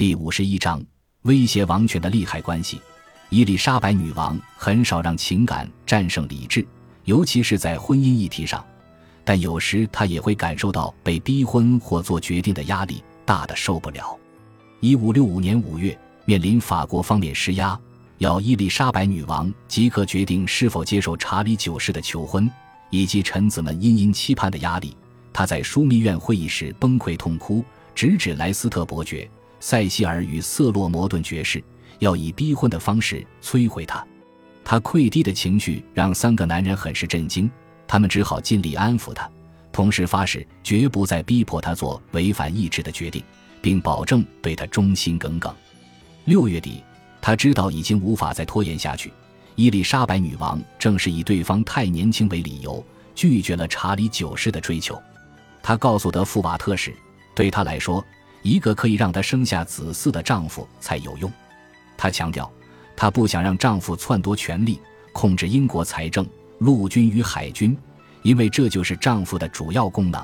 第五十一章威胁王权的利害关系。伊丽莎白女王很少让情感战胜理智，尤其是在婚姻议题上。但有时她也会感受到被逼婚或做决定的压力，大的受不了。一五六五年五月，面临法国方面施压，要伊丽莎白女王即刻决定是否接受查理九世的求婚，以及臣子们殷殷期盼的压力，她在枢密院会议室崩溃痛哭，直指莱斯特伯爵。塞西尔与瑟洛摩顿爵士要以逼婚的方式摧毁他，他溃堤的情绪让三个男人很是震惊，他们只好尽力安抚他，同时发誓绝不再逼迫他做违反意志的决定，并保证对他忠心耿耿。六月底，他知道已经无法再拖延下去，伊丽莎白女王正是以对方太年轻为理由，拒绝了查理九世的追求。他告诉德富瓦特时，对他来说。一个可以让她生下子嗣的丈夫才有用，她强调，她不想让丈夫篡夺权力，控制英国财政、陆军与海军，因为这就是丈夫的主要功能。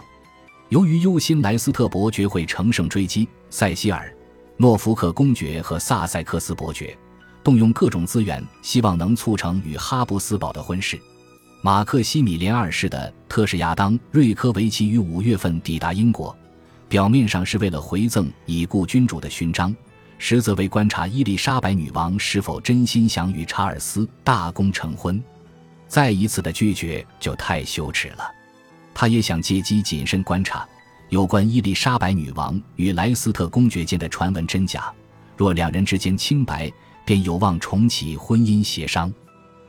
由于忧心莱斯特伯爵会乘胜追击，塞西尔、诺福克公爵和萨塞克斯伯爵动用各种资源，希望能促成与哈布斯堡的婚事。马克西米连二世的特使亚当·瑞科维奇于五月份抵达英国。表面上是为了回赠已故君主的勋章，实则为观察伊丽莎白女王是否真心想与查尔斯大公成婚。再一次的拒绝就太羞耻了。他也想借机谨慎观察有关伊丽莎白女王与莱斯特公爵间的传闻真假。若两人之间清白，便有望重启婚姻协商。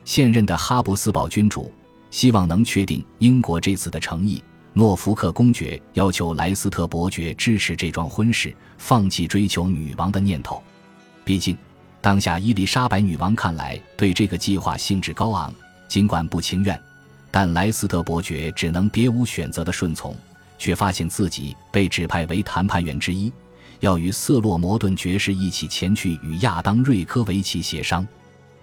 现任的哈布斯堡君主希望能确定英国这次的诚意。诺福克公爵要求莱斯特伯爵支持这桩婚事，放弃追求女王的念头。毕竟，当下伊丽莎白女王看来对这个计划兴致高昂，尽管不情愿，但莱斯特伯爵只能别无选择的顺从，却发现自己被指派为谈判员之一，要与瑟洛摩顿爵士一起前去与亚当瑞科维奇协商。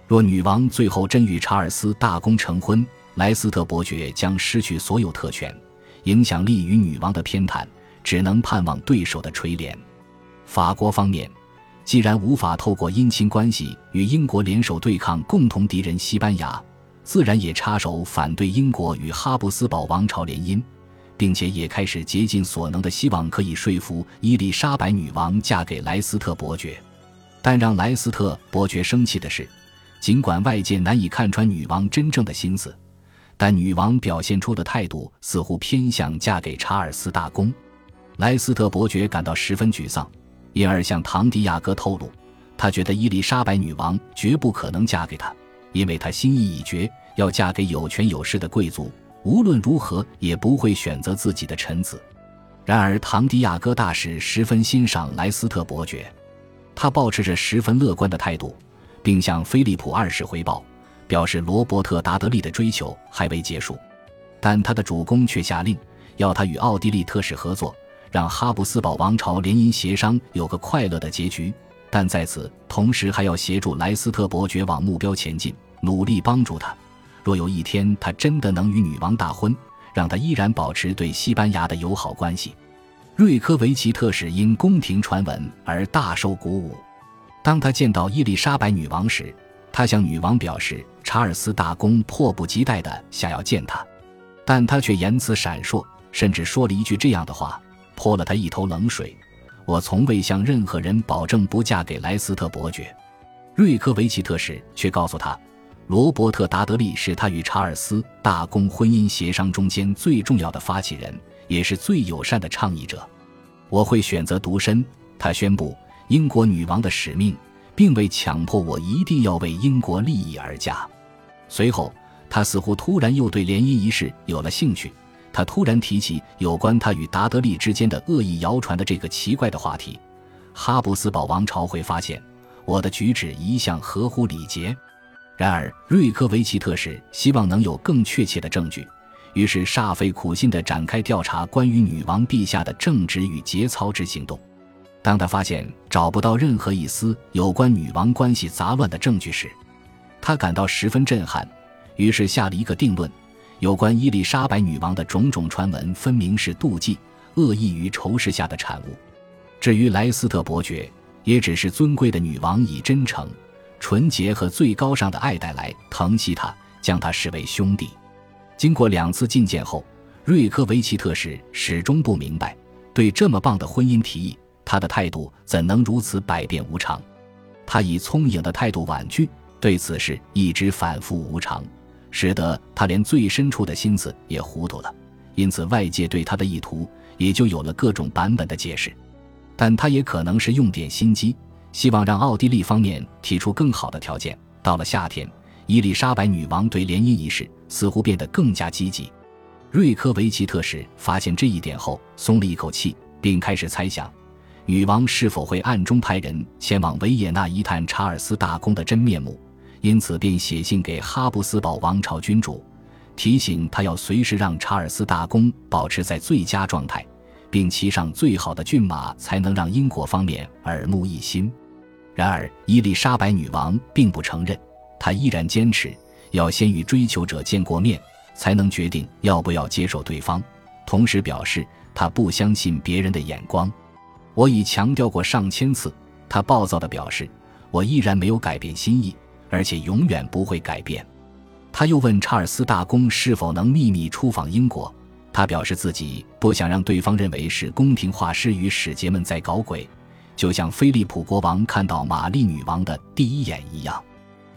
若女王最后真与查尔斯大公成婚，莱斯特伯爵将失去所有特权。影响力与女王的偏袒，只能盼望对手的垂怜。法国方面，既然无法透过姻亲关系与英国联手对抗共同敌人西班牙，自然也插手反对英国与哈布斯堡王朝联姻，并且也开始竭尽所能的希望可以说服伊丽莎白女王嫁给莱斯特伯爵。但让莱斯特伯爵生气的是，尽管外界难以看穿女王真正的心思。但女王表现出的态度似乎偏向嫁给查尔斯大公，莱斯特伯爵感到十分沮丧，因而向唐迪亚哥透露，他觉得伊丽莎白女王绝不可能嫁给他，因为他心意已决，要嫁给有权有势的贵族，无论如何也不会选择自己的臣子。然而，唐迪亚哥大使十分欣赏莱斯特伯爵，他保持着十分乐观的态度，并向菲利普二世回报。表示罗伯特·达德利的追求还未结束，但他的主公却下令要他与奥地利特使合作，让哈布斯堡王朝联姻协商有个快乐的结局。但在此同时，还要协助莱斯特伯爵往目标前进，努力帮助他。若有一天他真的能与女王大婚，让他依然保持对西班牙的友好关系。瑞科维奇特使因宫廷传闻而大受鼓舞。当他见到伊丽莎白女王时，他向女王表示，查尔斯大公迫不及待地想要见他，但他却言辞闪烁，甚至说了一句这样的话，泼了他一头冷水：“我从未向任何人保证不嫁给莱斯特伯爵。”瑞科维奇特使却告诉他，罗伯特·达德利是他与查尔斯大公婚姻协商中间最重要的发起人，也是最友善的倡议者。我会选择独身，他宣布，英国女王的使命。并未强迫我一定要为英国利益而嫁。随后，他似乎突然又对联姻一事有了兴趣。他突然提起有关他与达德利之间的恶意谣传的这个奇怪的话题。哈布斯堡王朝会发现我的举止一向合乎礼节。然而，瑞科维奇特使希望能有更确切的证据，于是煞费苦心地展开调查关于女王陛下的正直与节操之行动。当他发现找不到任何一丝有关女王关系杂乱的证据时，他感到十分震撼，于是下了一个定论：有关伊丽莎白女王的种种传闻，分明是妒忌、恶意与仇视下的产物。至于莱斯特伯爵，也只是尊贵的女王以真诚、纯洁和最高尚的爱戴来疼惜他，将他视为兄弟。经过两次觐见后，瑞科维奇特使始终不明白，对这么棒的婚姻提议，他的态度怎能如此百变无常？他以聪颖的态度婉拒，对此事一直反复无常，使得他连最深处的心思也糊涂了。因此，外界对他的意图也就有了各种版本的解释。但他也可能是用点心机，希望让奥地利方面提出更好的条件。到了夏天，伊丽莎白女王对联姻一事似乎变得更加积极。瑞科维奇特使发现这一点后，松了一口气，并开始猜想，女王是否会暗中派人前往维也纳一探查尔斯大公的真面目。因此，便写信给哈布斯堡王朝君主，提醒他要随时让查尔斯大公保持在最佳状态，并骑上最好的骏马，才能让英国方面耳目一新。然而，伊丽莎白女王并不承认，她依然坚持要先与追求者见过面。才能决定要不要接受对方，同时表示她不相信别人的眼光。我已强调过上千次，他暴躁地表示：“我依然没有改变心意，而且永远不会改变。”他又问查尔斯大公是否能秘密出访英国，他表示自己不想让对方认为是宫廷画师与使节们在搞鬼，就像菲利普国王看到玛丽女王的第一眼一样。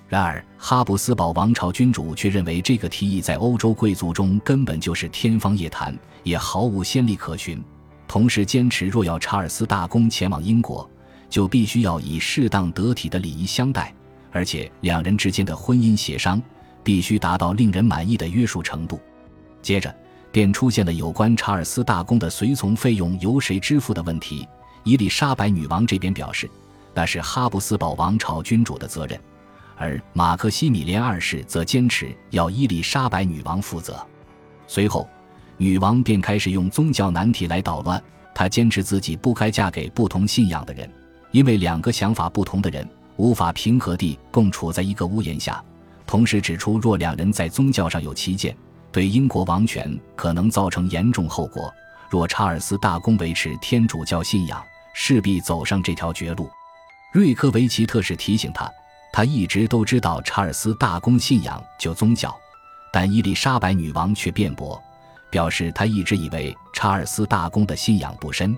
然而，哈布斯堡王朝君主却认为这个提议在欧洲贵族中根本就是天方夜谭，也毫无先例可循。同时，坚持若要查尔斯大公前往英国，就必须要以适当得体的礼仪相待，而且两人之间的婚姻协商必须达到令人满意的约束程度。接着，便出现了有关查尔斯大公的随从费用由谁支付的问题。伊丽莎白女王这边表示，那是哈布斯堡王朝君主的责任。而马克西米连二世则坚持要伊丽莎白女王负责。随后，女王便开始用宗教难题来捣乱。她坚持自己不该嫁给不同信仰的人，因为两个想法不同的人无法平和地共处在一个屋檐下。同时指出，若两人在宗教上有歧见，对英国王权可能造成严重后果。若查尔斯大公维持天主教信仰，势必走上这条绝路。瑞克维奇特使提醒他。他一直都知道查尔斯大公信仰就宗教，但伊丽莎白女王却辩驳，表示他一直以为查尔斯大公的信仰不深，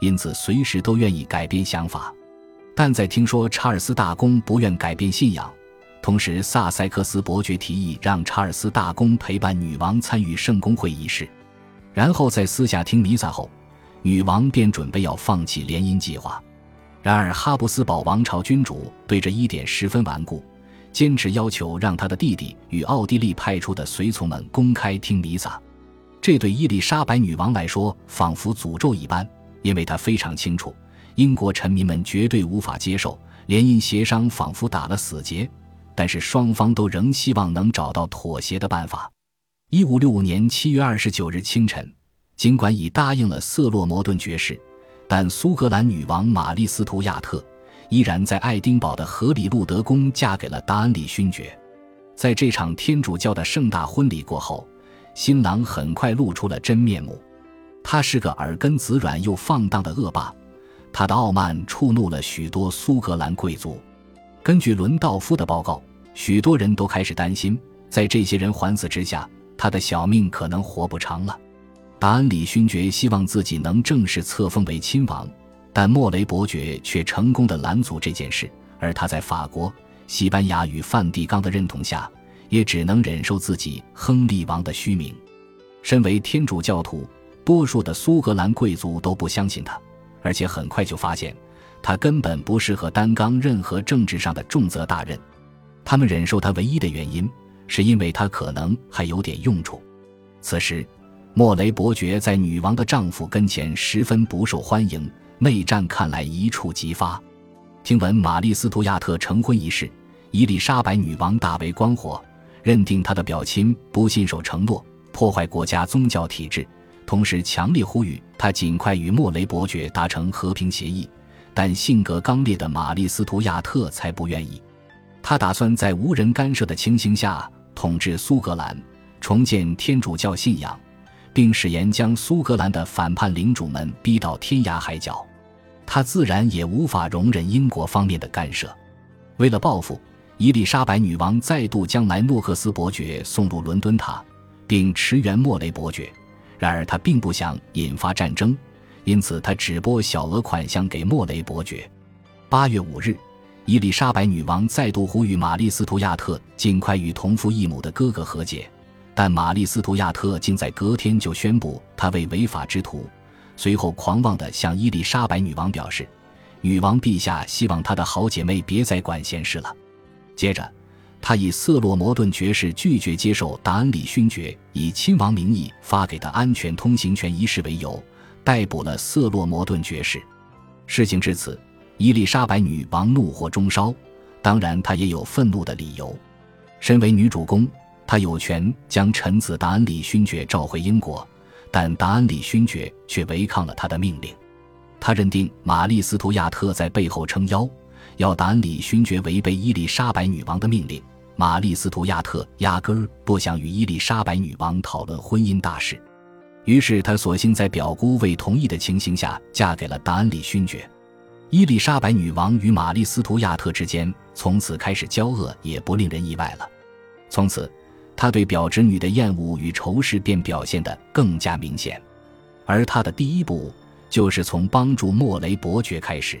因此随时都愿意改变想法。但在听说查尔斯大公不愿改变信仰，同时萨塞克斯伯爵提议让查尔斯大公陪伴女王参与圣公会仪式，然后在私下听弥撒后，女王便准备要放弃联姻计划。然而，哈布斯堡王朝君主对这一点十分顽固，坚持要求让他的弟弟与奥地利派出的随从们公开听弥撒。这对伊丽莎白女王来说仿佛诅咒一般，因为她非常清楚，英国臣民们绝对无法接受联姻协商，仿佛打了死结。但是双方都仍希望能找到妥协的办法。一五六五年七月二十九日清晨，尽管已答应了瑟洛摩顿爵士。但苏格兰女王玛丽斯图亚特依然在爱丁堡的荷里路德宫嫁给了达恩里勋爵。在这场天主教的盛大婚礼过后，新郎很快露出了真面目。他是个耳根子软又放荡的恶霸，他的傲慢触怒了许多苏格兰贵族。根据伦道夫的报告，许多人都开始担心，在这些人环伺之下，他的小命可能活不长了。达恩里勋爵希望自己能正式册封为亲王，但莫雷伯爵却成功的拦阻这件事。而他在法国、西班牙与梵蒂冈的认同下，也只能忍受自己亨利王的虚名。身为天主教徒，多数的苏格兰贵族都不相信他，而且很快就发现他根本不适合担纲任何政治上的重责大任。他们忍受他唯一的原因，是因为他可能还有点用处。此时。莫雷伯爵在女王的丈夫跟前十分不受欢迎，内战看来一触即发。听闻玛丽斯图亚特成婚一事，伊丽莎白女王大为光火，认定他的表亲不信守承诺，破坏国家宗教体制，同时强烈呼吁他尽快与莫雷伯爵达成和平协议。但性格刚烈的玛丽斯图亚特才不愿意，他打算在无人干涉的情形下统治苏格兰，重建天主教信仰。并誓言将苏格兰的反叛领主们逼到天涯海角。他自然也无法容忍英国方面的干涉。为了报复，伊丽莎白女王再度将莱诺克斯伯爵送入伦敦塔，并驰援莫雷伯爵。然而，他并不想引发战争，因此他只拨小额款项给莫雷伯爵。八月五日，伊丽莎白女王再度呼吁玛丽斯图亚特尽快与同父异母的哥哥和解，但玛丽斯图亚特竟在隔天就宣布他为违法之徒。随后，狂妄地向伊丽莎白女王表示：“女王陛下希望她的好姐妹别再管闲事了。”接着，他以色洛摩顿爵士拒绝接受达恩里勋爵以亲王名义发给的安全通行权一事为由，逮捕了色洛摩顿爵士。事情至此，伊丽莎白女王怒火中烧。当然，她也有愤怒的理由。身为女主公，她有权将臣子达恩里勋爵召回英国，但达恩里勋爵却违抗了她的命令。他认定玛丽斯图亚特在背后撑腰，要达恩里勋爵违背伊丽莎白女王的命令。玛丽斯图亚特压根儿不想与伊丽莎白女王讨论婚姻大事，于是她索性在表姑未同意的情形下嫁给了达恩里勋爵。伊丽莎白女王与玛丽斯图亚特之间从此开始交恶，也不令人意外了。从此，她对表侄女的厌恶与仇视便表现得更加明显。而她的第一步就是从帮助莫雷伯爵开始。